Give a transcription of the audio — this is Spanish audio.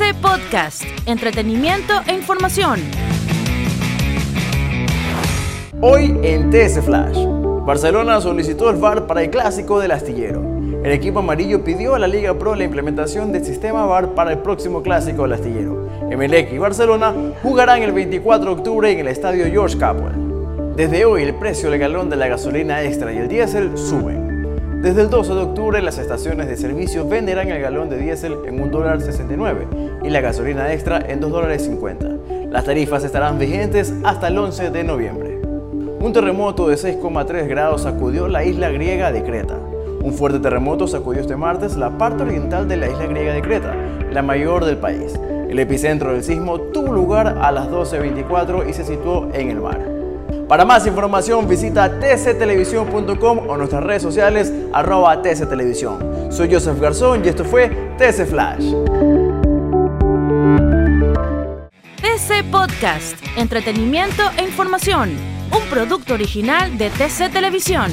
Podcast, entretenimiento e información. Hoy en TS Flash, Barcelona solicitó el VAR para el clásico del astillero. El equipo amarillo pidió a la Liga Pro la implementación del sistema VAR para el próximo clásico del astillero. Emelec y Barcelona jugarán el 24 de octubre en el estadio George Capwell. Desde hoy el precio del galón de la gasolina extra y el diésel suben. Desde el 12 de octubre las estaciones de servicio venderán el galón de diésel en $1.69 y la gasolina extra en $2.50. Las tarifas estarán vigentes hasta el 11 de noviembre. Un terremoto de 6,3 grados sacudió la isla griega de Creta. Un fuerte terremoto sacudió este martes la parte oriental de la isla griega de Creta, la mayor del país. El epicentro del sismo tuvo lugar a las 12.24 y se situó en el mar. Para más información visita tctelevisión.com o nuestras redes sociales arroba tctelevisión. Soy Joseph Garzón y esto fue TC Flash. TC Podcast, entretenimiento e información, un producto original de TC Televisión.